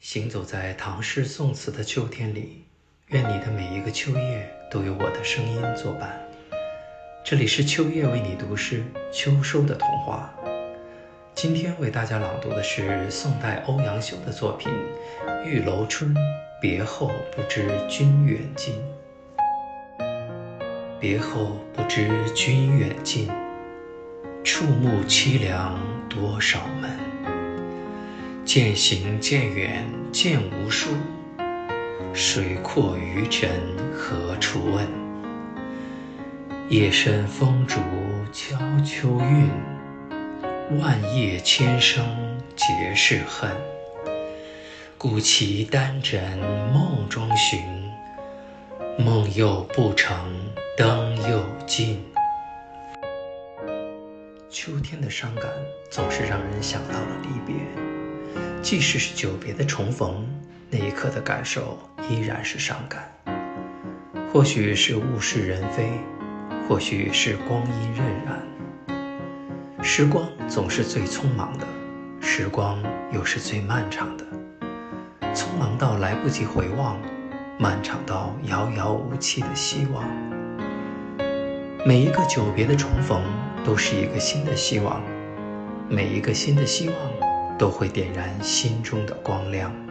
行走在唐诗宋词的秋天里，愿你的每一个秋夜都有我的声音作伴。这里是秋夜为你读诗，秋收的童话。今天为大家朗读的是宋代欧阳修的作品《玉楼春·别后不知君远近》。别后不知君远近，触目凄凉多少闷。渐行渐远渐无书，水阔鱼沉何处问？夜深风竹敲秋韵，万叶千声皆是恨。故骑单枕梦中寻，梦又不成灯又尽。秋天的伤感，总是让人想到了离别。即使是久别的重逢，那一刻的感受依然是伤感。或许是物是人非，或许是光阴荏苒。时光总是最匆忙的，时光又是最漫长的。匆忙到来不及回望，漫长到遥遥无期的希望。每一个久别的重逢，都是一个新的希望。每一个新的希望。都会点燃心中的光亮。